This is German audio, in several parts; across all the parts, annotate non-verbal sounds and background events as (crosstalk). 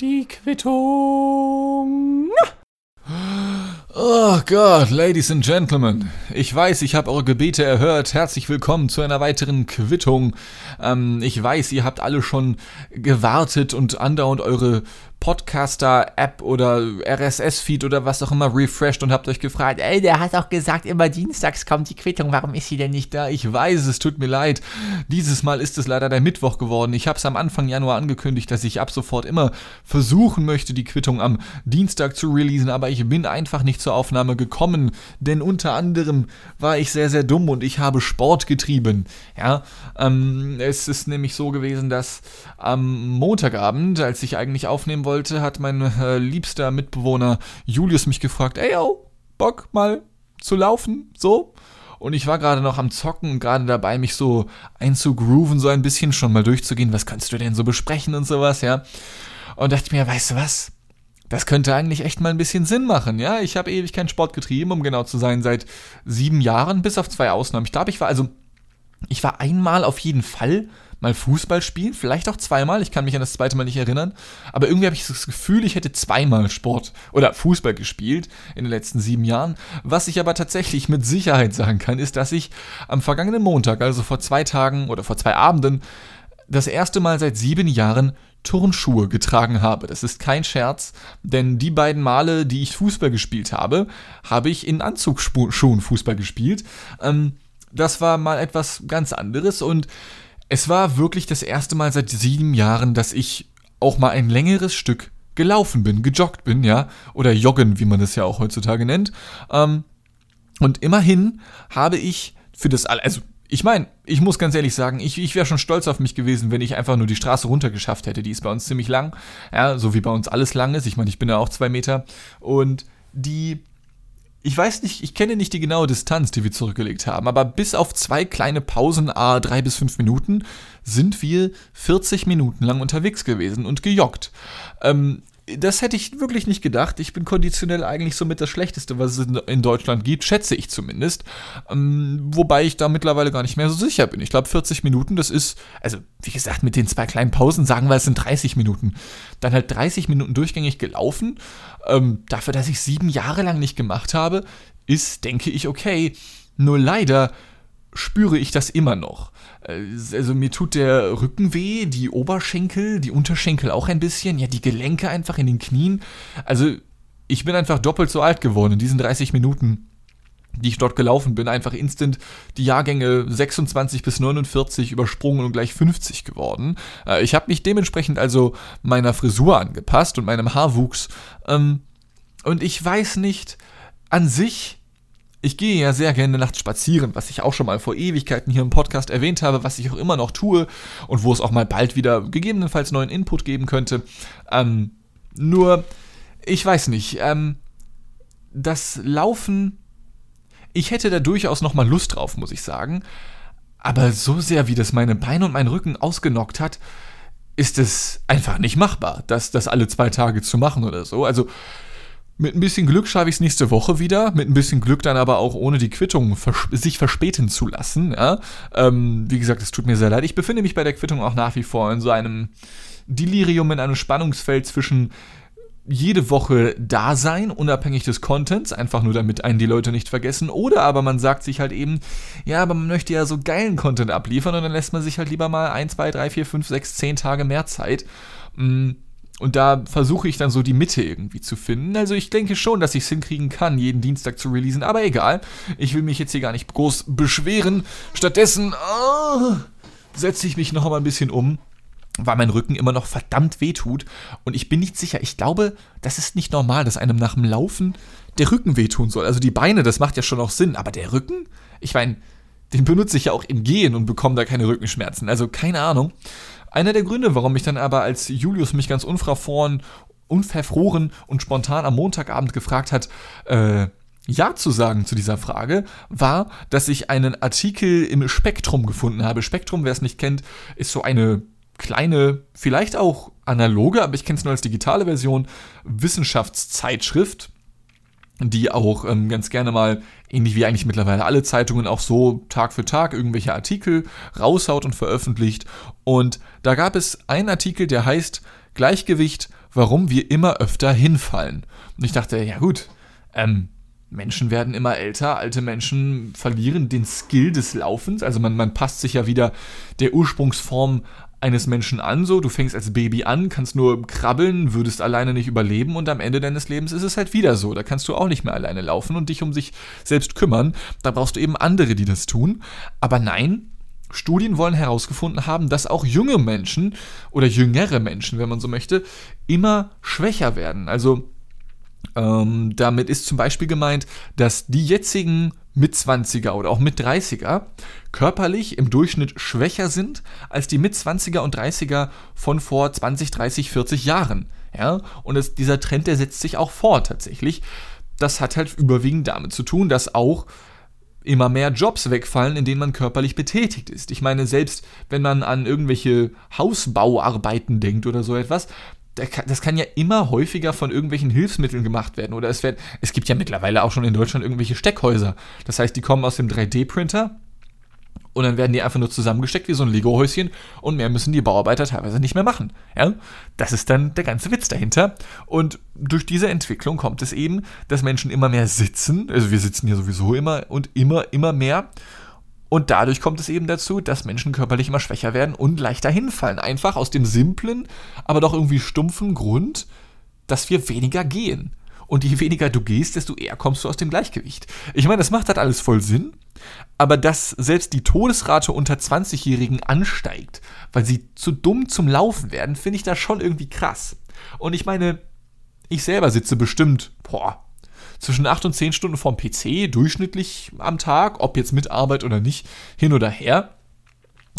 Die Quittung. Oh Gott, Ladies and Gentlemen, ich weiß, ich habe eure Gebete erhört. Herzlich willkommen zu einer weiteren Quittung. Ähm, ich weiß, ihr habt alle schon gewartet und andauernd eure Podcaster-App oder RSS-Feed oder was auch immer refreshed und habt euch gefragt, ey, der hat auch gesagt, immer dienstags kommt die Quittung, warum ist sie denn nicht da? Ich weiß, es tut mir leid. Dieses Mal ist es leider der Mittwoch geworden. Ich habe es am Anfang Januar angekündigt, dass ich ab sofort immer versuchen möchte, die Quittung am Dienstag zu releasen, aber ich bin einfach nicht zur Aufnahme gekommen, denn unter anderem war ich sehr, sehr dumm und ich habe Sport getrieben. Ja, ähm, es ist nämlich so gewesen, dass am Montagabend, als ich eigentlich aufnehmen wollte, wollte, hat mein äh, liebster Mitbewohner Julius mich gefragt, ey yo, Bock mal zu laufen, so? Und ich war gerade noch am Zocken und gerade dabei, mich so einzugrooven, so ein bisschen schon mal durchzugehen, was kannst du denn so besprechen und sowas, ja? Und dachte mir, weißt du was? Das könnte eigentlich echt mal ein bisschen Sinn machen, ja? Ich habe ewig keinen Sport getrieben, um genau zu sein, seit sieben Jahren, bis auf zwei Ausnahmen. Ich glaube, ich war also, ich war einmal auf jeden Fall mal Fußball spielen, vielleicht auch zweimal, ich kann mich an das zweite Mal nicht erinnern, aber irgendwie habe ich das Gefühl, ich hätte zweimal Sport oder Fußball gespielt in den letzten sieben Jahren. Was ich aber tatsächlich mit Sicherheit sagen kann, ist, dass ich am vergangenen Montag, also vor zwei Tagen oder vor zwei Abenden, das erste Mal seit sieben Jahren Turnschuhe getragen habe. Das ist kein Scherz, denn die beiden Male, die ich Fußball gespielt habe, habe ich in Anzugsschuhen Fußball gespielt. Ähm, das war mal etwas ganz anderes und es war wirklich das erste Mal seit sieben Jahren, dass ich auch mal ein längeres Stück gelaufen bin, gejoggt bin, ja, oder joggen, wie man das ja auch heutzutage nennt. Ähm, und immerhin habe ich für das, also ich meine, ich muss ganz ehrlich sagen, ich, ich wäre schon stolz auf mich gewesen, wenn ich einfach nur die Straße runter geschafft hätte. Die ist bei uns ziemlich lang, ja, so wie bei uns alles lang ist. Ich meine, ich bin ja auch zwei Meter. Und die ich weiß nicht, ich kenne nicht die genaue Distanz, die wir zurückgelegt haben, aber bis auf zwei kleine Pausen, a drei bis fünf Minuten, sind wir 40 Minuten lang unterwegs gewesen und gejoggt. Ähm, das hätte ich wirklich nicht gedacht. Ich bin konditionell eigentlich somit das Schlechteste, was es in Deutschland gibt, schätze ich zumindest. Ähm, wobei ich da mittlerweile gar nicht mehr so sicher bin. Ich glaube, 40 Minuten, das ist, also wie gesagt, mit den zwei kleinen Pausen sagen wir, es sind 30 Minuten. Dann halt 30 Minuten durchgängig gelaufen. Ähm, dafür, dass ich sieben Jahre lang nicht gemacht habe, ist, denke ich, okay. Nur leider spüre ich das immer noch. Äh, also mir tut der Rücken weh, die Oberschenkel, die Unterschenkel auch ein bisschen, ja, die Gelenke einfach in den Knien. Also ich bin einfach doppelt so alt geworden in diesen 30 Minuten, die ich dort gelaufen bin. Einfach instant die Jahrgänge 26 bis 49 übersprungen und gleich 50 geworden. Äh, ich habe mich dementsprechend also meiner Frisur angepasst und meinem Haarwuchs. Ähm, und ich weiß nicht, an sich ich gehe ja sehr gerne nachts spazieren, was ich auch schon mal vor Ewigkeiten hier im Podcast erwähnt habe, was ich auch immer noch tue und wo es auch mal bald wieder gegebenenfalls neuen Input geben könnte. Ähm, nur, ich weiß nicht, ähm, das Laufen, ich hätte da durchaus noch mal Lust drauf, muss ich sagen. Aber so sehr, wie das meine Beine und meinen Rücken ausgenockt hat, ist es einfach nicht machbar, das, das alle zwei Tage zu machen oder so. Also, mit ein bisschen Glück schaffe ich es nächste Woche wieder. Mit ein bisschen Glück dann aber auch ohne die Quittung vers sich verspäten zu lassen. Ja? Ähm, wie gesagt, es tut mir sehr leid. Ich befinde mich bei der Quittung auch nach wie vor in so einem Delirium, in einem Spannungsfeld zwischen jede Woche da sein, unabhängig des Contents, einfach nur damit einen die Leute nicht vergessen. Oder aber man sagt sich halt eben, ja, aber man möchte ja so geilen Content abliefern und dann lässt man sich halt lieber mal 1, 2, 3, 4, 5, 6, 10 Tage mehr Zeit. Mm und da versuche ich dann so die Mitte irgendwie zu finden. Also ich denke schon, dass ich es hinkriegen kann, jeden Dienstag zu releasen. Aber egal, ich will mich jetzt hier gar nicht groß beschweren. Stattdessen oh, setze ich mich noch mal ein bisschen um, weil mein Rücken immer noch verdammt weh tut. Und ich bin nicht sicher. Ich glaube, das ist nicht normal, dass einem nach dem Laufen der Rücken wehtun soll. Also die Beine, das macht ja schon auch Sinn. Aber der Rücken? Ich meine, den benutze ich ja auch im Gehen und bekomme da keine Rückenschmerzen. Also keine Ahnung. Einer der Gründe, warum ich dann aber als Julius mich ganz unverfroren, unverfroren und spontan am Montagabend gefragt hat, äh, ja zu sagen zu dieser Frage, war, dass ich einen Artikel im Spektrum gefunden habe. Spektrum, wer es nicht kennt, ist so eine kleine, vielleicht auch analoge, aber ich kenne es nur als digitale Version, Wissenschaftszeitschrift die auch ähm, ganz gerne mal, ähnlich wie eigentlich mittlerweile alle Zeitungen, auch so Tag für Tag irgendwelche Artikel raushaut und veröffentlicht. Und da gab es einen Artikel, der heißt Gleichgewicht, warum wir immer öfter hinfallen. Und ich dachte, ja gut, ähm, Menschen werden immer älter, alte Menschen verlieren den Skill des Laufens. Also man, man passt sich ja wieder der Ursprungsform eines Menschen an, so du fängst als Baby an, kannst nur krabbeln, würdest alleine nicht überleben und am Ende deines Lebens ist es halt wieder so. Da kannst du auch nicht mehr alleine laufen und dich um sich selbst kümmern. Da brauchst du eben andere, die das tun. Aber nein, Studien wollen herausgefunden haben, dass auch junge Menschen oder jüngere Menschen, wenn man so möchte, immer schwächer werden. Also ähm, damit ist zum Beispiel gemeint, dass die jetzigen Mitzwanziger oder auch Mit-30er körperlich im Durchschnitt schwächer sind als die Mit-20er und 30er von vor 20, 30, 40 Jahren. Ja? Und es, dieser Trend, der setzt sich auch fort tatsächlich. Das hat halt überwiegend damit zu tun, dass auch immer mehr Jobs wegfallen, in denen man körperlich betätigt ist. Ich meine, selbst wenn man an irgendwelche Hausbauarbeiten denkt oder so etwas, das kann ja immer häufiger von irgendwelchen Hilfsmitteln gemacht werden. Oder es wird, es gibt ja mittlerweile auch schon in Deutschland irgendwelche Steckhäuser. Das heißt, die kommen aus dem 3D-Printer und dann werden die einfach nur zusammengesteckt wie so ein Lego-Häuschen und mehr müssen die Bauarbeiter teilweise nicht mehr machen. Ja? Das ist dann der ganze Witz dahinter. Und durch diese Entwicklung kommt es eben, dass Menschen immer mehr sitzen. Also wir sitzen ja sowieso immer und immer, immer mehr. Und dadurch kommt es eben dazu, dass Menschen körperlich immer schwächer werden und leichter hinfallen. Einfach aus dem simplen, aber doch irgendwie stumpfen Grund, dass wir weniger gehen. Und je weniger du gehst, desto eher kommst du aus dem Gleichgewicht. Ich meine, das macht halt alles voll Sinn, aber dass selbst die Todesrate unter 20-Jährigen ansteigt, weil sie zu dumm zum Laufen werden, finde ich da schon irgendwie krass. Und ich meine, ich selber sitze bestimmt, boah, zwischen 8 und 10 Stunden vorm PC durchschnittlich am Tag, ob jetzt mit Arbeit oder nicht, hin oder her.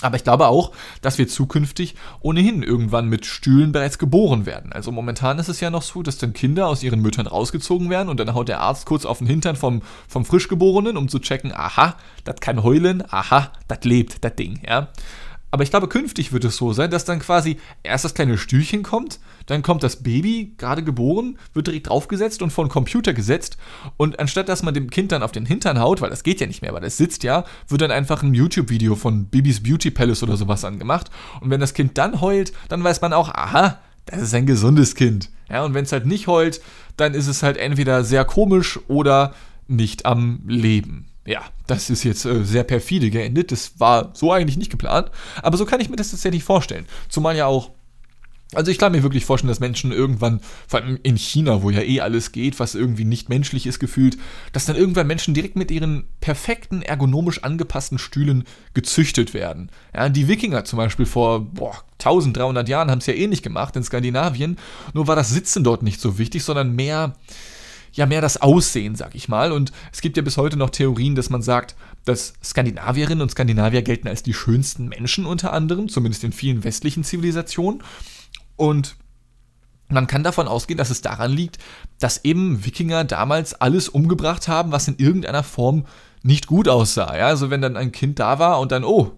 Aber ich glaube auch, dass wir zukünftig ohnehin irgendwann mit Stühlen bereits geboren werden. Also momentan ist es ja noch so, dass dann Kinder aus ihren Müttern rausgezogen werden und dann haut der Arzt kurz auf den Hintern vom, vom Frischgeborenen, um zu checken, aha, das kann heulen, aha, das lebt, das Ding, ja. Aber ich glaube, künftig wird es so sein, dass dann quasi erst das kleine Stühlchen kommt, dann kommt das Baby, gerade geboren, wird direkt draufgesetzt und vor den Computer gesetzt. Und anstatt dass man dem Kind dann auf den Hintern haut, weil das geht ja nicht mehr, weil das sitzt ja, wird dann einfach ein YouTube-Video von Bibis Beauty Palace oder sowas angemacht. Und wenn das Kind dann heult, dann weiß man auch, aha, das ist ein gesundes Kind. Ja, und wenn es halt nicht heult, dann ist es halt entweder sehr komisch oder nicht am Leben. Ja, das ist jetzt äh, sehr perfide geendet. Das war so eigentlich nicht geplant. Aber so kann ich mir das tatsächlich vorstellen. Zumal ja auch also ich kann mir wirklich vorstellen, dass Menschen irgendwann, vor allem in China, wo ja eh alles geht, was irgendwie nicht menschlich ist gefühlt, dass dann irgendwann Menschen direkt mit ihren perfekten, ergonomisch angepassten Stühlen gezüchtet werden. Ja, die Wikinger zum Beispiel vor boah, 1300 Jahren haben es ja ähnlich gemacht in Skandinavien, nur war das Sitzen dort nicht so wichtig, sondern mehr ja mehr das Aussehen, sag ich mal. Und es gibt ja bis heute noch Theorien, dass man sagt, dass Skandinavierinnen und Skandinavier gelten als die schönsten Menschen unter anderem, zumindest in vielen westlichen Zivilisationen. Und man kann davon ausgehen, dass es daran liegt, dass eben Wikinger damals alles umgebracht haben, was in irgendeiner Form nicht gut aussah. Ja, also wenn dann ein Kind da war und dann, oh,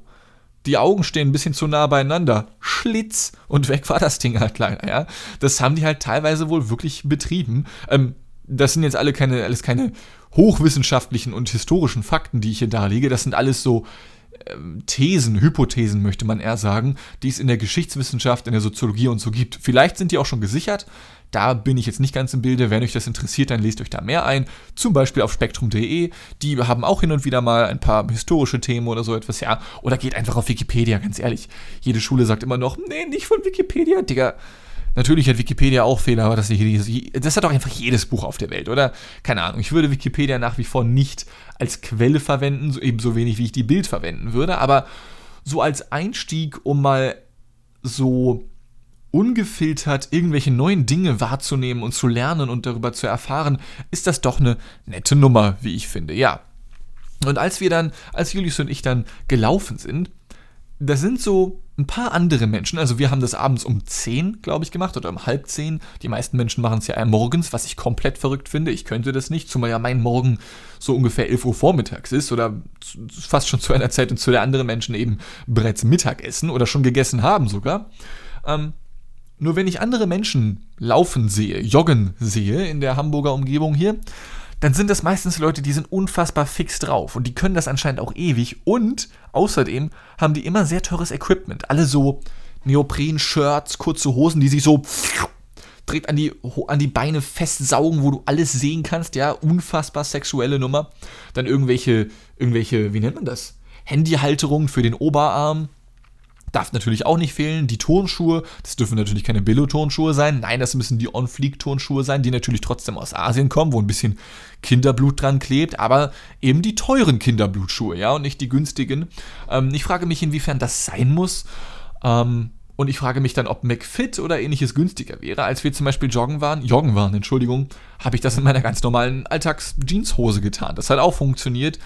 die Augen stehen ein bisschen zu nah beieinander. Schlitz und weg war das Ding halt leider, ja. Das haben die halt teilweise wohl wirklich betrieben. Ähm, das sind jetzt alle keine, alles keine hochwissenschaftlichen und historischen Fakten, die ich hier darlege. Das sind alles so ähm, Thesen, Hypothesen möchte man eher sagen, die es in der Geschichtswissenschaft, in der Soziologie und so gibt. Vielleicht sind die auch schon gesichert. Da bin ich jetzt nicht ganz im Bilde. Wenn euch das interessiert, dann lest euch da mehr ein. Zum Beispiel auf spektrum.de. Die haben auch hin und wieder mal ein paar historische Themen oder so etwas. Ja, oder geht einfach auf Wikipedia, ganz ehrlich. Jede Schule sagt immer noch, nee, nicht von Wikipedia, Digga. Natürlich hat Wikipedia auch Fehler, aber das, das hat doch einfach jedes Buch auf der Welt, oder? Keine Ahnung. Ich würde Wikipedia nach wie vor nicht als Quelle verwenden, ebenso wenig wie ich die Bild verwenden würde, aber so als Einstieg, um mal so ungefiltert irgendwelche neuen Dinge wahrzunehmen und zu lernen und darüber zu erfahren, ist das doch eine nette Nummer, wie ich finde, ja. Und als wir dann, als Julius und ich dann gelaufen sind, da sind so ein paar andere Menschen, also wir haben das abends um 10, glaube ich, gemacht oder um halb 10. Die meisten Menschen machen es ja morgens, was ich komplett verrückt finde. Ich könnte das nicht, zumal ja mein Morgen so ungefähr 11 Uhr vormittags ist oder fast schon zu einer Zeit, und zu der anderen Menschen eben bereits Mittag essen oder schon gegessen haben sogar. Ähm, nur wenn ich andere Menschen laufen sehe, joggen sehe in der Hamburger Umgebung hier, dann sind das meistens Leute, die sind unfassbar fix drauf und die können das anscheinend auch ewig und außerdem haben die immer sehr teures Equipment. Alle so Neopren-Shirts, kurze Hosen, die sich so direkt an die, an die Beine festsaugen, wo du alles sehen kannst, ja, unfassbar sexuelle Nummer. Dann irgendwelche, irgendwelche, wie nennt man das? Handyhalterungen für den Oberarm, Darf natürlich auch nicht fehlen. Die Turnschuhe, das dürfen natürlich keine Billo-Turnschuhe sein. Nein, das müssen die On-Fleek-Turnschuhe sein, die natürlich trotzdem aus Asien kommen, wo ein bisschen Kinderblut dran klebt, aber eben die teuren Kinderblutschuhe, ja, und nicht die günstigen. Ähm, ich frage mich, inwiefern das sein muss. Ähm, und ich frage mich dann, ob McFit oder ähnliches günstiger wäre. Als wir zum Beispiel joggen waren, joggen waren, Entschuldigung, habe ich das in meiner ganz normalen Alltags-Jeanshose getan. Das hat auch funktioniert.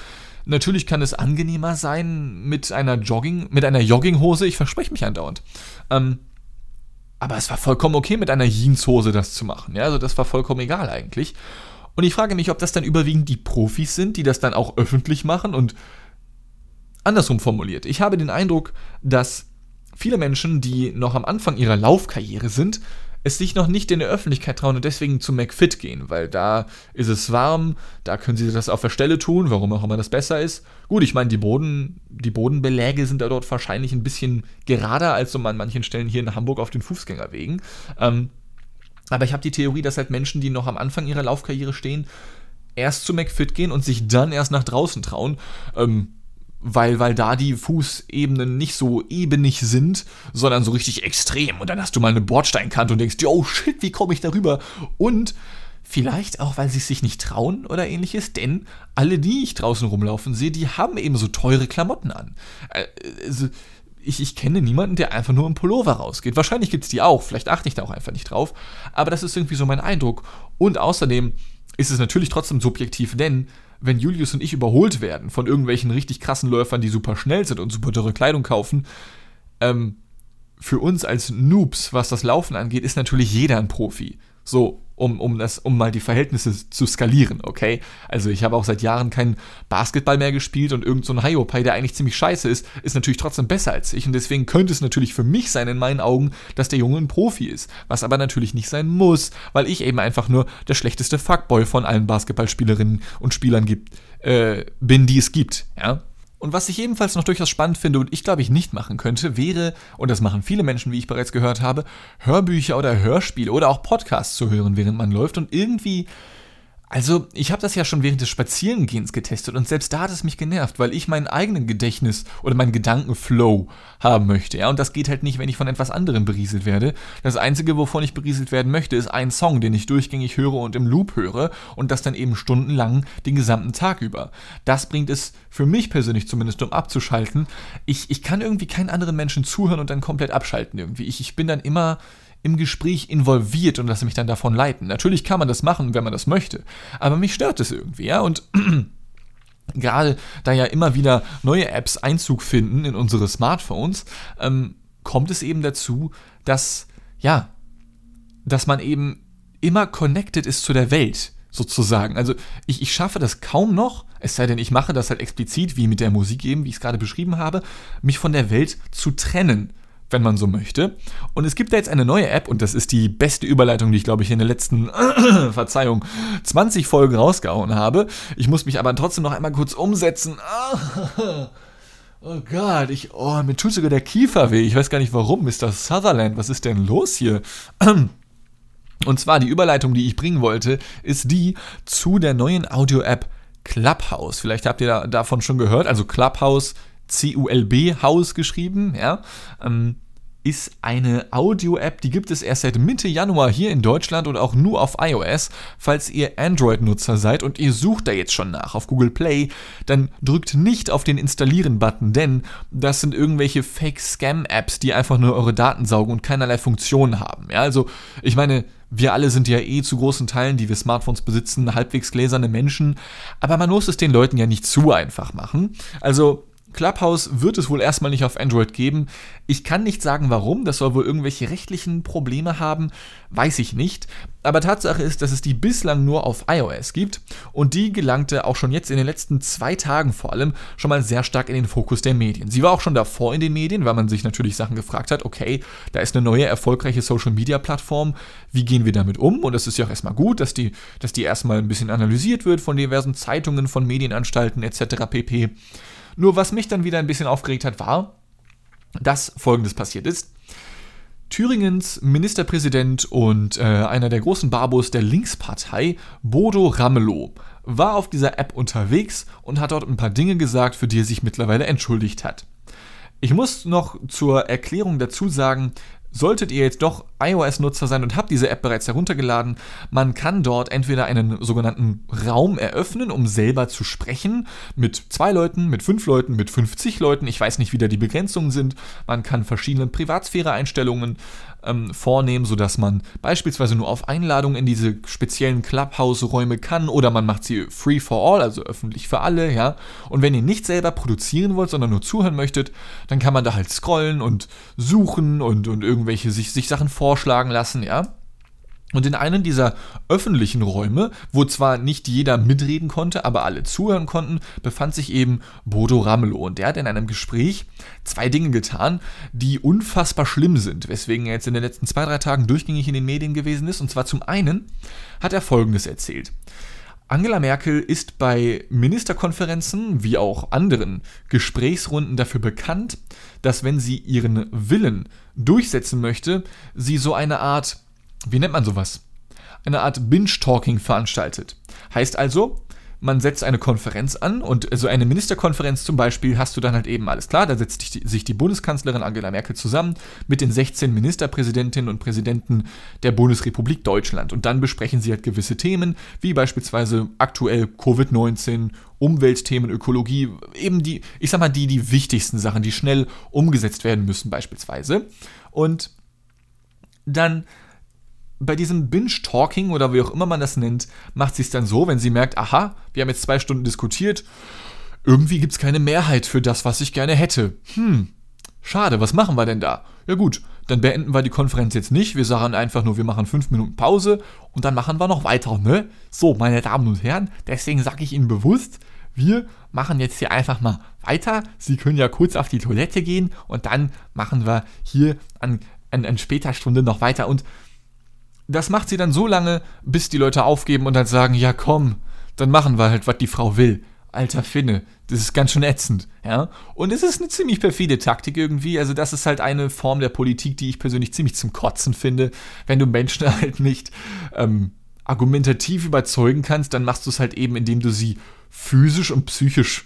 Natürlich kann es angenehmer sein mit einer Jogging, mit einer Jogginghose. Ich verspreche mich andauernd. Ähm, aber es war vollkommen okay, mit einer Jeanshose das zu machen. Ja, also das war vollkommen egal eigentlich. Und ich frage mich, ob das dann überwiegend die Profis sind, die das dann auch öffentlich machen und andersrum formuliert. Ich habe den Eindruck, dass viele Menschen, die noch am Anfang ihrer Laufkarriere sind, es sich noch nicht in der Öffentlichkeit trauen und deswegen zu McFit gehen, weil da ist es warm, da können sie das auf der Stelle tun, warum auch immer das besser ist. Gut, ich meine, die, Boden, die Bodenbeläge sind da dort wahrscheinlich ein bisschen gerader als so an manchen Stellen hier in Hamburg auf den Fußgängerwegen. Ähm, aber ich habe die Theorie, dass halt Menschen, die noch am Anfang ihrer Laufkarriere stehen, erst zu McFit gehen und sich dann erst nach draußen trauen. Ähm, weil, weil da die Fußebenen nicht so ebenig sind, sondern so richtig extrem. Und dann hast du mal eine Bordsteinkante und denkst, oh shit, wie komme ich darüber? Und vielleicht auch, weil sie es sich nicht trauen oder ähnliches, denn alle, die ich draußen rumlaufen sehe, die haben eben so teure Klamotten an. Also, ich, ich kenne niemanden, der einfach nur im Pullover rausgeht. Wahrscheinlich gibt es die auch, vielleicht achte ich da auch einfach nicht drauf, aber das ist irgendwie so mein Eindruck. Und außerdem ist es natürlich trotzdem subjektiv, denn wenn Julius und ich überholt werden von irgendwelchen richtig krassen Läufern, die super schnell sind und super teure Kleidung kaufen, ähm, für uns als Noobs, was das Laufen angeht, ist natürlich jeder ein Profi. So, um, um, das, um mal die Verhältnisse zu skalieren, okay? Also ich habe auch seit Jahren keinen Basketball mehr gespielt und irgend so ein der eigentlich ziemlich scheiße ist, ist natürlich trotzdem besser als ich und deswegen könnte es natürlich für mich sein in meinen Augen, dass der Junge ein Profi ist, was aber natürlich nicht sein muss, weil ich eben einfach nur der schlechteste Fuckboy von allen Basketballspielerinnen und Spielern gibt, äh, bin, die es gibt, ja? Und was ich ebenfalls noch durchaus spannend finde und ich glaube ich nicht machen könnte, wäre, und das machen viele Menschen, wie ich bereits gehört habe, Hörbücher oder Hörspiele oder auch Podcasts zu hören, während man läuft und irgendwie also, ich habe das ja schon während des Spazierengehens getestet und selbst da hat es mich genervt, weil ich meinen eigenen Gedächtnis oder meinen Gedankenflow haben möchte. Ja, und das geht halt nicht, wenn ich von etwas anderem berieselt werde. Das Einzige, wovon ich berieselt werden möchte, ist ein Song, den ich durchgängig höre und im Loop höre und das dann eben stundenlang den gesamten Tag über. Das bringt es für mich persönlich zumindest, um abzuschalten. Ich, ich kann irgendwie keinen anderen Menschen zuhören und dann komplett abschalten irgendwie. Ich, ich bin dann immer im Gespräch involviert und lasse mich dann davon leiten. Natürlich kann man das machen, wenn man das möchte, aber mich stört es irgendwie, ja, und (clears throat) gerade da ja immer wieder neue Apps Einzug finden in unsere Smartphones, ähm, kommt es eben dazu, dass, ja, dass man eben immer connected ist zu der Welt, sozusagen. Also ich, ich schaffe das kaum noch, es sei denn, ich mache das halt explizit, wie mit der Musik eben, wie ich es gerade beschrieben habe, mich von der Welt zu trennen wenn man so möchte. Und es gibt da jetzt eine neue App und das ist die beste Überleitung, die ich glaube ich in den letzten, (clears throat) Verzeihung, 20 Folgen rausgehauen habe. Ich muss mich aber trotzdem noch einmal kurz umsetzen. (laughs) Oh Gott, ich, oh, mir tut sogar der Kiefer weh. Ich weiß gar nicht warum, Mr. Sutherland. Was ist denn los hier? (clears throat) Und zwar die Überleitung, die ich bringen wollte, ist die zu der neuen Audio-App Clubhouse. Vielleicht habt ihr da, davon schon gehört. Also Clubhouse C-U-L-B House geschrieben, ja, ähm, ist eine Audio-App, die gibt es erst seit Mitte Januar hier in Deutschland und auch nur auf iOS. Falls ihr Android-Nutzer seid und ihr sucht da jetzt schon nach auf Google Play, dann drückt nicht auf den Installieren-Button, denn das sind irgendwelche Fake-Scam-Apps, die einfach nur eure Daten saugen und keinerlei Funktionen haben. Ja, also ich meine, wir alle sind ja eh zu großen Teilen, die wir Smartphones besitzen, halbwegs gläserne Menschen, aber man muss es den Leuten ja nicht zu einfach machen. Also Clubhouse wird es wohl erstmal nicht auf Android geben. Ich kann nicht sagen, warum. Das soll wohl irgendwelche rechtlichen Probleme haben. Weiß ich nicht. Aber Tatsache ist, dass es die bislang nur auf iOS gibt. Und die gelangte auch schon jetzt in den letzten zwei Tagen vor allem schon mal sehr stark in den Fokus der Medien. Sie war auch schon davor in den Medien, weil man sich natürlich Sachen gefragt hat, okay, da ist eine neue erfolgreiche Social-Media-Plattform. Wie gehen wir damit um? Und es ist ja auch erstmal gut, dass die, dass die erstmal ein bisschen analysiert wird von diversen Zeitungen, von Medienanstalten etc. pp. Nur was mich dann wieder ein bisschen aufgeregt hat, war, dass Folgendes passiert ist. Thüringens Ministerpräsident und äh, einer der großen Barbos der Linkspartei, Bodo Ramelow, war auf dieser App unterwegs und hat dort ein paar Dinge gesagt, für die er sich mittlerweile entschuldigt hat. Ich muss noch zur Erklärung dazu sagen, Solltet ihr jetzt doch iOS-Nutzer sein und habt diese App bereits heruntergeladen, man kann dort entweder einen sogenannten Raum eröffnen, um selber zu sprechen, mit zwei Leuten, mit fünf Leuten, mit 50 Leuten, ich weiß nicht, wie da die Begrenzungen sind. Man kann verschiedene Privatsphäre-Einstellungen ähm, vornehmen, sodass man beispielsweise nur auf Einladung in diese speziellen Clubhouse-Räume kann oder man macht sie free for all, also öffentlich für alle, ja. Und wenn ihr nicht selber produzieren wollt, sondern nur zuhören möchtet, dann kann man da halt scrollen und suchen und, und irgendwelche sich, sich Sachen vorschlagen lassen, ja. Und in einem dieser öffentlichen Räume, wo zwar nicht jeder mitreden konnte, aber alle zuhören konnten, befand sich eben Bodo Ramelow. Und der hat in einem Gespräch zwei Dinge getan, die unfassbar schlimm sind, weswegen er jetzt in den letzten zwei, drei Tagen durchgängig in den Medien gewesen ist. Und zwar zum einen hat er Folgendes erzählt. Angela Merkel ist bei Ministerkonferenzen wie auch anderen Gesprächsrunden dafür bekannt, dass wenn sie ihren Willen durchsetzen möchte, sie so eine Art wie nennt man sowas? Eine Art Binge-Talking veranstaltet. Heißt also, man setzt eine Konferenz an und so eine Ministerkonferenz zum Beispiel hast du dann halt eben alles klar, da setzt sich die Bundeskanzlerin Angela Merkel zusammen mit den 16 Ministerpräsidentinnen und Präsidenten der Bundesrepublik Deutschland. Und dann besprechen sie halt gewisse Themen, wie beispielsweise aktuell Covid-19, Umweltthemen, Ökologie, eben die, ich sag mal, die, die wichtigsten Sachen, die schnell umgesetzt werden müssen beispielsweise. Und dann bei diesem Binge-Talking oder wie auch immer man das nennt, macht sie es dann so, wenn sie merkt, aha, wir haben jetzt zwei Stunden diskutiert, irgendwie gibt es keine Mehrheit für das, was ich gerne hätte. Hm, schade, was machen wir denn da? Ja gut, dann beenden wir die Konferenz jetzt nicht. Wir sagen einfach nur, wir machen fünf Minuten Pause und dann machen wir noch weiter, ne? So, meine Damen und Herren, deswegen sage ich Ihnen bewusst, wir machen jetzt hier einfach mal weiter. Sie können ja kurz auf die Toilette gehen und dann machen wir hier an, an, an später Stunde noch weiter. Und das macht sie dann so lange, bis die Leute aufgeben und dann sagen, ja komm, dann machen wir halt, was die Frau will. Alter Finne, das ist ganz schön ätzend, ja. Und es ist eine ziemlich perfide Taktik irgendwie. Also, das ist halt eine Form der Politik, die ich persönlich ziemlich zum Kotzen finde. Wenn du Menschen (laughs) halt nicht ähm, argumentativ überzeugen kannst, dann machst du es halt eben, indem du sie physisch und psychisch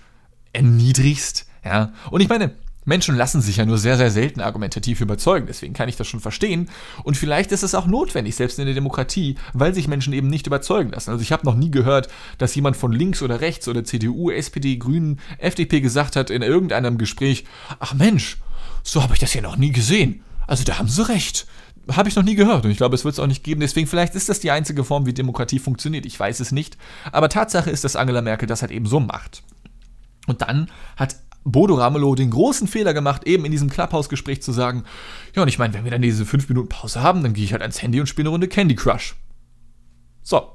erniedrigst, ja. Und ich meine, Menschen lassen sich ja nur sehr, sehr selten argumentativ überzeugen, deswegen kann ich das schon verstehen. Und vielleicht ist es auch notwendig, selbst in der Demokratie, weil sich Menschen eben nicht überzeugen lassen. Also ich habe noch nie gehört, dass jemand von links oder rechts oder CDU, SPD, Grünen, FDP gesagt hat in irgendeinem Gespräch, ach Mensch, so habe ich das ja noch nie gesehen. Also da haben sie recht. Habe ich noch nie gehört und ich glaube, es wird es auch nicht geben. Deswegen, vielleicht ist das die einzige Form, wie Demokratie funktioniert. Ich weiß es nicht. Aber Tatsache ist, dass Angela Merkel das halt eben so macht. Und dann hat Bodo Ramelow den großen Fehler gemacht, eben in diesem Clubhouse-Gespräch zu sagen, ja, und ich meine, wenn wir dann diese 5 Minuten Pause haben, dann gehe ich halt ans Handy und spiele eine Runde Candy Crush. So,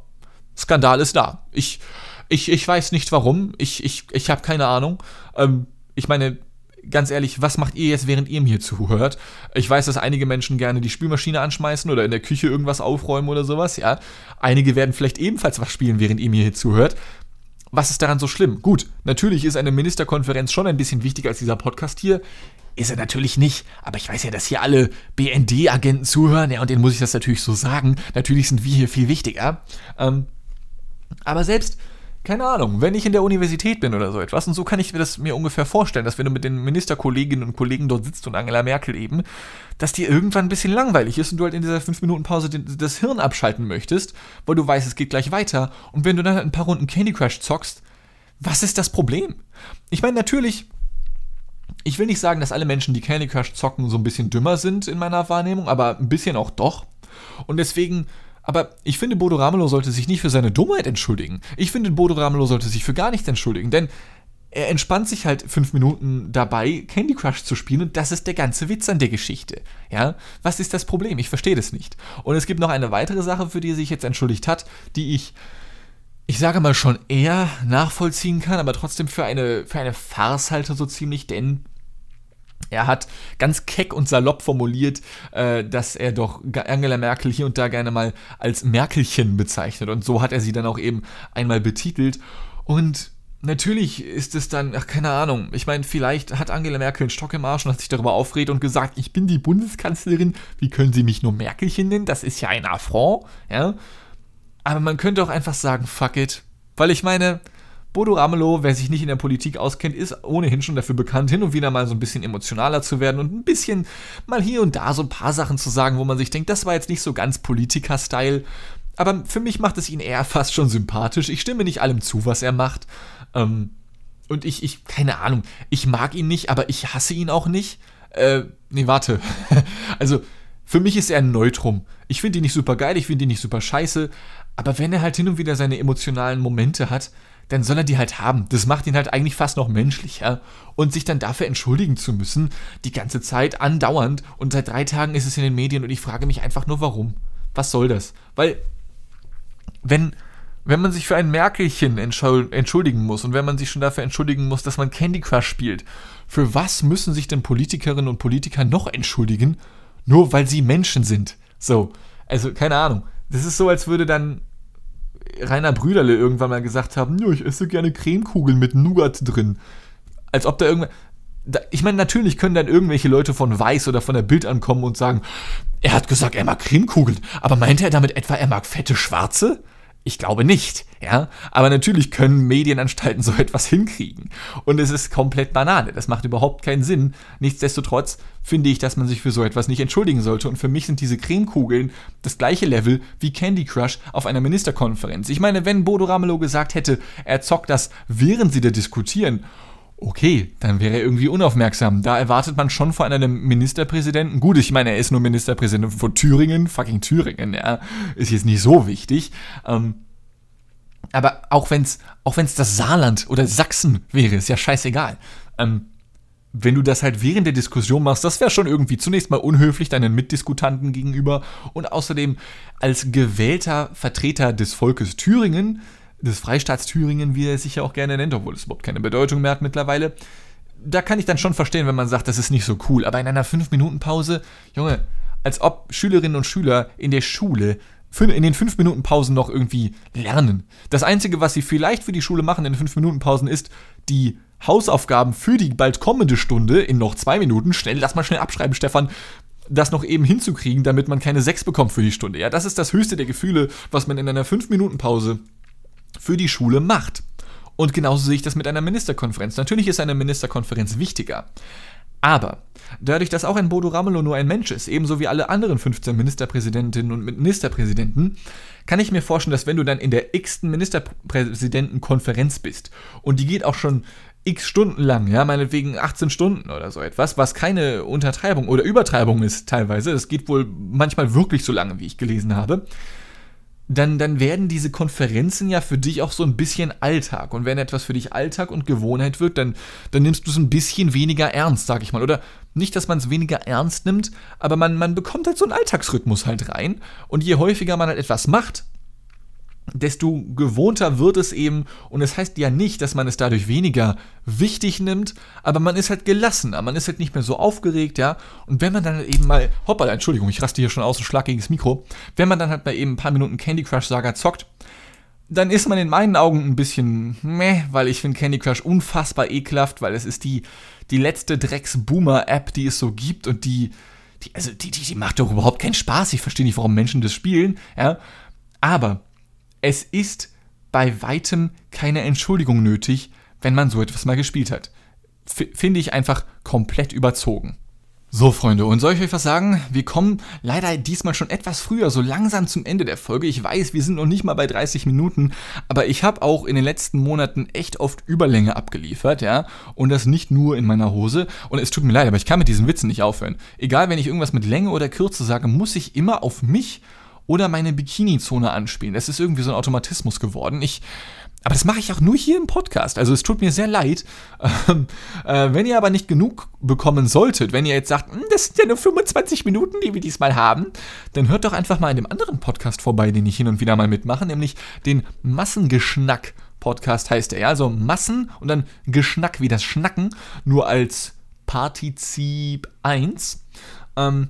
Skandal ist da. Ich, ich, ich weiß nicht warum, ich, ich, ich habe keine Ahnung. Ähm, ich meine, ganz ehrlich, was macht ihr jetzt, während ihr mir zuhört? Ich weiß, dass einige Menschen gerne die Spülmaschine anschmeißen oder in der Küche irgendwas aufräumen oder sowas, ja. Einige werden vielleicht ebenfalls was spielen, während ihr mir hier zuhört. Was ist daran so schlimm? Gut, natürlich ist eine Ministerkonferenz schon ein bisschen wichtiger als dieser Podcast hier. Ist er natürlich nicht, aber ich weiß ja, dass hier alle BND-Agenten zuhören, ja, und denen muss ich das natürlich so sagen. Natürlich sind wir hier viel wichtiger. Ähm, aber selbst keine Ahnung, wenn ich in der Universität bin oder so etwas, und so kann ich mir das mir ungefähr vorstellen, dass wenn du mit den Ministerkolleginnen und Kollegen dort sitzt und Angela Merkel eben, dass dir irgendwann ein bisschen langweilig ist und du halt in dieser 5-Minuten-Pause das Hirn abschalten möchtest, weil du weißt, es geht gleich weiter. Und wenn du dann halt ein paar Runden Candy Crush zockst, was ist das Problem? Ich meine, natürlich, ich will nicht sagen, dass alle Menschen, die Candy Crush zocken, so ein bisschen dümmer sind in meiner Wahrnehmung, aber ein bisschen auch doch. Und deswegen aber ich finde, Bodo Ramelow sollte sich nicht für seine Dummheit entschuldigen. Ich finde, Bodo Ramelow sollte sich für gar nichts entschuldigen, denn er entspannt sich halt fünf Minuten dabei, Candy Crush zu spielen und das ist der ganze Witz an der Geschichte. Ja, was ist das Problem? Ich verstehe das nicht. Und es gibt noch eine weitere Sache, für die er sich jetzt entschuldigt hat, die ich, ich sage mal schon eher nachvollziehen kann, aber trotzdem für eine, für eine Farce halte so ziemlich, denn er hat ganz keck und salopp formuliert, äh, dass er doch Angela Merkel hier und da gerne mal als Merkelchen bezeichnet. Und so hat er sie dann auch eben einmal betitelt. Und natürlich ist es dann, ach, keine Ahnung. Ich meine, vielleicht hat Angela Merkel einen Stock im Arsch und hat sich darüber aufgeregt und gesagt, ich bin die Bundeskanzlerin, wie können Sie mich nur Merkelchen nennen? Das ist ja ein Affront, ja. Aber man könnte auch einfach sagen, fuck it. Weil ich meine, Bodo Ramelow, wer sich nicht in der Politik auskennt, ist ohnehin schon dafür bekannt, hin und wieder mal so ein bisschen emotionaler zu werden und ein bisschen mal hier und da so ein paar Sachen zu sagen, wo man sich denkt, das war jetzt nicht so ganz Politiker-Style. Aber für mich macht es ihn eher (laughs) fast schon sympathisch. Ich stimme nicht allem zu, was er macht. Ähm, und ich, ich, keine Ahnung, ich mag ihn nicht, aber ich hasse ihn auch nicht. Äh, nee, warte. (laughs) also, für mich ist er ein Neutrum. Ich finde ihn nicht super geil, ich finde ihn nicht super scheiße, aber wenn er halt hin und wieder seine emotionalen Momente hat, dann soll er die halt haben. Das macht ihn halt eigentlich fast noch menschlicher. Und sich dann dafür entschuldigen zu müssen, die ganze Zeit andauernd. Und seit drei Tagen ist es in den Medien und ich frage mich einfach nur, warum. Was soll das? Weil, wenn, wenn man sich für ein Merkelchen entschuldigen muss und wenn man sich schon dafür entschuldigen muss, dass man Candy Crush spielt, für was müssen sich denn Politikerinnen und Politiker noch entschuldigen? Nur weil sie Menschen sind. So, also keine Ahnung. Das ist so, als würde dann Rainer Brüderle irgendwann mal gesagt haben, ich esse gerne Cremekugeln mit Nougat drin. Als ob da irgendwann... ich meine, natürlich können dann irgendwelche Leute von Weiß oder von der Bild ankommen und sagen, er hat gesagt, er mag Cremekugeln, aber meinte er damit etwa, er mag fette Schwarze? Ich glaube nicht, ja. Aber natürlich können Medienanstalten so (laughs) etwas hinkriegen. Und es ist komplett Banane. Das macht überhaupt keinen Sinn. Nichtsdestotrotz finde ich, dass man sich für so etwas nicht entschuldigen sollte. Und für mich sind diese Cremekugeln das gleiche Level wie Candy Crush auf einer Ministerkonferenz. Ich meine, wenn Bodo Ramelow gesagt hätte, er zockt das, während sie da diskutieren, okay, dann wäre er irgendwie unaufmerksam. Da erwartet man schon von einem Ministerpräsidenten, gut, ich meine, er ist nur Ministerpräsident von Thüringen, fucking Thüringen, ja, ist jetzt nicht so wichtig. Ähm, aber auch wenn es auch wenn's das Saarland oder Sachsen wäre, ist ja scheißegal. Ähm, wenn du das halt während der Diskussion machst, das wäre schon irgendwie zunächst mal unhöflich deinen Mitdiskutanten gegenüber und außerdem als gewählter Vertreter des Volkes Thüringen des Freistaats Thüringen, wie er sich ja auch gerne nennt, obwohl es überhaupt keine Bedeutung mehr hat mittlerweile. Da kann ich dann schon verstehen, wenn man sagt, das ist nicht so cool. Aber in einer 5-Minuten-Pause, Junge, als ob Schülerinnen und Schüler in der Schule in den 5-Minuten-Pausen noch irgendwie lernen. Das Einzige, was sie vielleicht für die Schule machen in den 5-Minuten-Pausen, ist die Hausaufgaben für die bald kommende Stunde in noch zwei Minuten, schnell, lass mal schnell abschreiben, Stefan, das noch eben hinzukriegen, damit man keine 6 bekommt für die Stunde. Ja, das ist das höchste der Gefühle, was man in einer 5-Minuten-Pause für die Schule macht. Und genauso sehe ich das mit einer Ministerkonferenz. Natürlich ist eine Ministerkonferenz wichtiger. Aber dadurch, dass auch ein Bodo Ramelow nur ein Mensch ist, ebenso wie alle anderen 15 Ministerpräsidentinnen und Ministerpräsidenten, kann ich mir vorstellen, dass wenn du dann in der x-ten Ministerpräsidentenkonferenz bist und die geht auch schon x Stunden lang, ja, meinetwegen 18 Stunden oder so etwas, was keine Untertreibung oder Übertreibung ist teilweise, es geht wohl manchmal wirklich so lange, wie ich gelesen habe, dann, dann werden diese Konferenzen ja für dich auch so ein bisschen Alltag. Und wenn etwas für dich Alltag und Gewohnheit wird, dann, dann nimmst du es ein bisschen weniger ernst, sag ich mal. Oder nicht, dass man es weniger ernst nimmt, aber man, man bekommt halt so einen Alltagsrhythmus halt rein. Und je häufiger man halt etwas macht, desto gewohnter wird es eben. Und es das heißt ja nicht, dass man es dadurch weniger wichtig nimmt, aber man ist halt gelassener, man ist halt nicht mehr so aufgeregt, ja. Und wenn man dann halt eben mal, hoppala, Entschuldigung, ich raste hier schon aus und schlag gegen das Mikro, wenn man dann halt mal eben ein paar Minuten Candy Crush Saga zockt, dann ist man in meinen Augen ein bisschen meh, weil ich finde Candy Crush unfassbar ekelhaft, weil es ist die, die letzte Drecks-Boomer-App, die es so gibt und die, die, also die, die, die macht doch überhaupt keinen Spaß. Ich verstehe nicht, warum Menschen das spielen, ja. Aber es ist bei weitem keine Entschuldigung nötig, wenn man so etwas mal gespielt hat. F Finde ich einfach komplett überzogen. So, Freunde, und soll ich euch was sagen? Wir kommen leider diesmal schon etwas früher, so langsam zum Ende der Folge. Ich weiß, wir sind noch nicht mal bei 30 Minuten, aber ich habe auch in den letzten Monaten echt oft Überlänge abgeliefert, ja. Und das nicht nur in meiner Hose. Und es tut mir leid, aber ich kann mit diesen Witzen nicht aufhören. Egal, wenn ich irgendwas mit Länge oder Kürze sage, muss ich immer auf mich oder meine Bikini-Zone anspielen. Das ist irgendwie so ein Automatismus geworden. Ich, Aber das mache ich auch nur hier im Podcast. Also es tut mir sehr leid. Ähm, äh, wenn ihr aber nicht genug bekommen solltet, wenn ihr jetzt sagt, hm, das sind ja nur 25 Minuten, die wir diesmal haben, dann hört doch einfach mal in dem anderen Podcast vorbei, den ich hin und wieder mal mitmache, nämlich den Massengeschnack. Podcast heißt er, ja, also Massen und dann Geschnack wie das Schnacken, nur als Partizip 1. Ähm,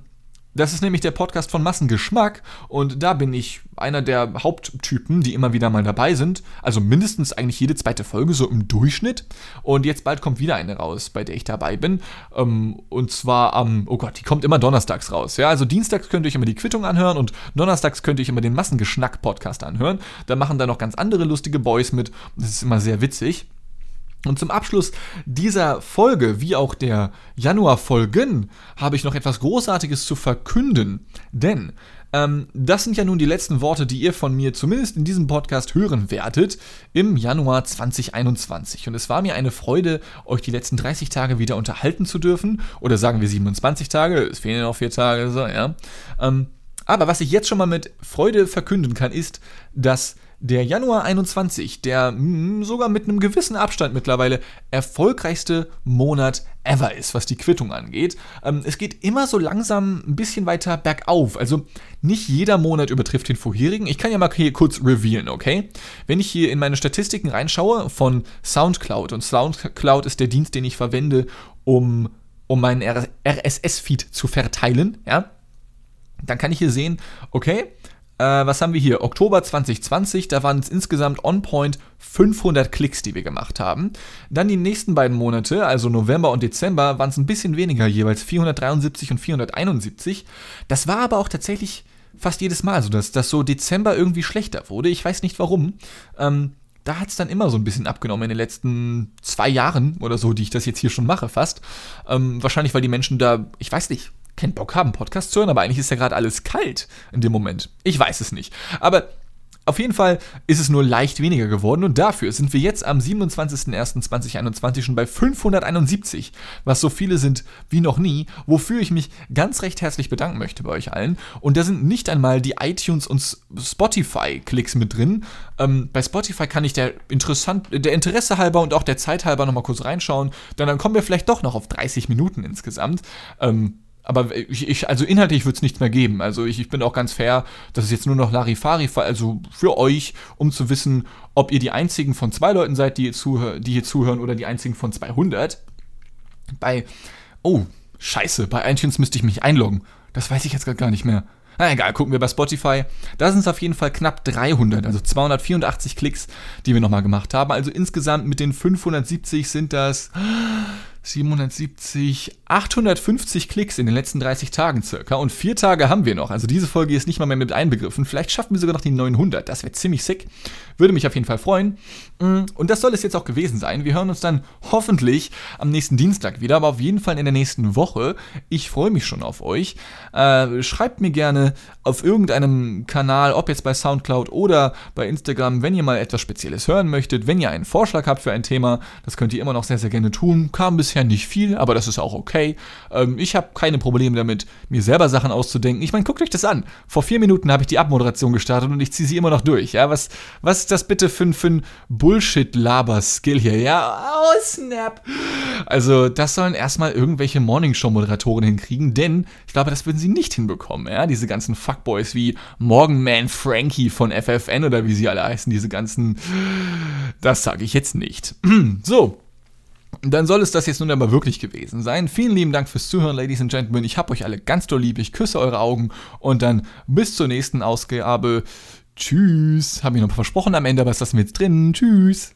das ist nämlich der Podcast von Massengeschmack und da bin ich einer der Haupttypen, die immer wieder mal dabei sind. Also mindestens eigentlich jede zweite Folge, so im Durchschnitt. Und jetzt bald kommt wieder eine raus, bei der ich dabei bin. Ähm, und zwar am, oh Gott, die kommt immer donnerstags raus. Ja, also dienstags könnt ihr euch immer die Quittung anhören und donnerstags könnt ihr euch immer den Massengeschnack-Podcast anhören. Da machen da noch ganz andere lustige Boys mit. Das ist immer sehr witzig. Und zum Abschluss dieser Folge, wie auch der Januar-Folgen, habe ich noch etwas Großartiges zu verkünden. Denn ähm, das sind ja nun die letzten Worte, die ihr von mir zumindest in diesem Podcast hören werdet im Januar 2021. Und es war mir eine Freude, euch die letzten 30 Tage wieder unterhalten zu dürfen. Oder sagen wir 27 Tage, es fehlen ja noch vier Tage, so, ja. Ähm, aber was ich jetzt schon mal mit Freude verkünden kann, ist, dass der Januar 21, der mh, hm, sogar mit einem gewissen Abstand mittlerweile erfolgreichste Monat ever ist, was die Quittung angeht. Ähm, es geht immer so langsam ein bisschen weiter bergauf. Also nicht jeder Monat übertrifft den vorherigen. Ich kann ja mal hier kurz revealen, okay? Wenn ich hier in meine Statistiken reinschaue von SoundCloud und SoundCloud ist der Dienst, den ich verwende, um, um meinen RSS-Feed zu verteilen, ja? Dann kann ich hier sehen, okay, äh, was haben wir hier? Oktober 2020, da waren es insgesamt on point 500 Klicks, die wir gemacht haben. Dann die nächsten beiden Monate, also November und Dezember, waren es ein bisschen weniger, jeweils 473 und 471. Das war aber auch tatsächlich fast jedes Mal so, dass, dass so Dezember irgendwie schlechter wurde. Ich weiß nicht warum. Ähm, da hat es dann immer so ein bisschen abgenommen in den letzten zwei Jahren oder so, die ich das jetzt hier schon mache, fast. Ähm, wahrscheinlich, weil die Menschen da, ich weiß nicht, keinen Bock haben, Podcast zu hören, aber eigentlich ist ja gerade alles kalt in dem Moment. Ich weiß es nicht. Aber auf jeden Fall ist es nur leicht weniger geworden und dafür sind wir jetzt am 27.01.2021 schon bei 571, was so viele sind wie noch nie, wofür ich mich ganz recht herzlich bedanken möchte bei euch allen. Und da sind nicht einmal die iTunes und Spotify-Klicks mit drin. Ähm, bei Spotify kann ich der, interessant, der Interesse halber und auch der Zeit halber nochmal kurz reinschauen, denn dann kommen wir vielleicht doch noch auf 30 Minuten insgesamt. Ähm, aber ich, ich also inhaltlich wird es nichts mehr geben. Also ich, ich, bin auch ganz fair, das ist jetzt nur noch Larifari, also für euch, um zu wissen, ob ihr die einzigen von zwei Leuten seid, die hier, zuhör, die hier zuhören oder die einzigen von 200. Bei, oh, scheiße, bei iTunes müsste ich mich einloggen. Das weiß ich jetzt gar nicht mehr. Na egal, gucken wir bei Spotify. Da sind es auf jeden Fall knapp 300, also 284 Klicks, die wir nochmal gemacht haben. Also insgesamt mit den 570 sind das 770, 850 Klicks in den letzten 30 Tagen circa und vier Tage haben wir noch. Also diese Folge ist nicht mal mehr mit einbegriffen. Vielleicht schaffen wir sogar noch die 900. Das wäre ziemlich sick. Würde mich auf jeden Fall freuen. Mm, und das soll es jetzt auch gewesen sein. Wir hören uns dann hoffentlich am nächsten Dienstag wieder, aber auf jeden Fall in der nächsten Woche. Ich freue mich schon auf euch. Äh, schreibt mir gerne auf irgendeinem Kanal, ob jetzt bei Soundcloud oder bei Instagram, wenn ihr mal etwas Spezielles hören möchtet, wenn ihr einen Vorschlag habt für ein Thema, das könnt ihr immer noch sehr, sehr gerne tun. Kam bisher nicht viel, aber das ist auch okay. Ähm, ich habe keine Probleme damit, mir selber Sachen auszudenken. Ich meine, guckt euch das an. Vor vier Minuten habe ich die Abmoderation gestartet und ich ziehe sie immer noch durch. Ja, was, was ist das bitte für, für ein Bullshit-Laber-Skill hier? Ja, oh, snap. Also, das sollen erstmal irgendwelche Morningshow-Moderatoren hinkriegen, denn ich glaube, das würden sie nicht hinbekommen. Ja, diese ganzen Fuckboys wie Morganman Frankie von FFN oder wie sie alle heißen, diese ganzen. Das sage ich jetzt nicht. (clears throat) so, dann soll es das jetzt nun aber wirklich gewesen sein. Vielen lieben Dank fürs Zuhören, Ladies and Gentlemen. Ich hab euch alle ganz doll lieb. Ich küsse eure Augen und dann bis zur nächsten Ausgabe. Tschüss. Hab ich noch versprochen am Ende, aber was lassen wir jetzt drin? Tschüss.